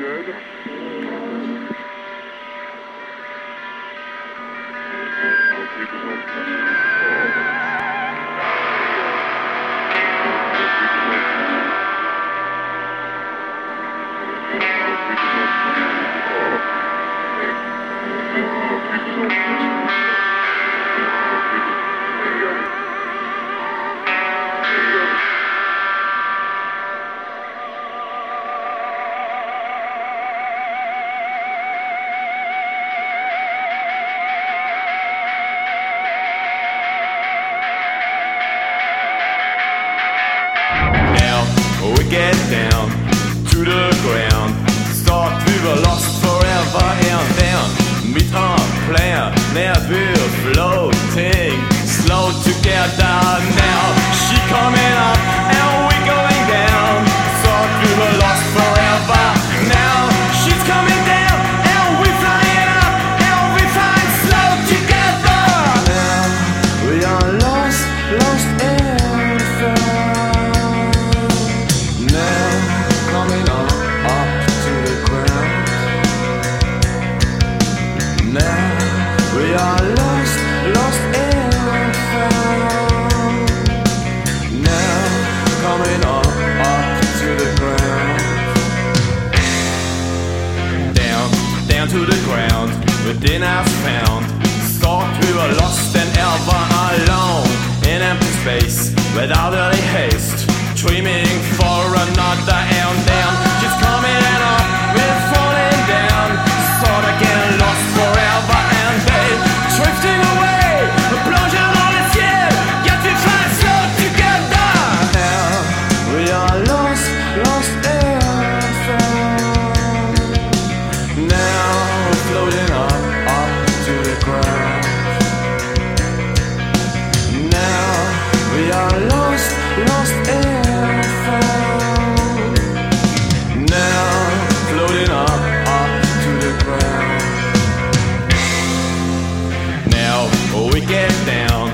good. we get down to the ground. Start we were lost forever and then meet our plan. Never floating, slow together. But then I found. get down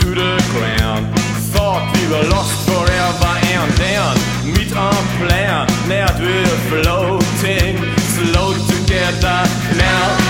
to the ground. Thought we were lost forever and then meet on plan. Now we're floating, slow together now.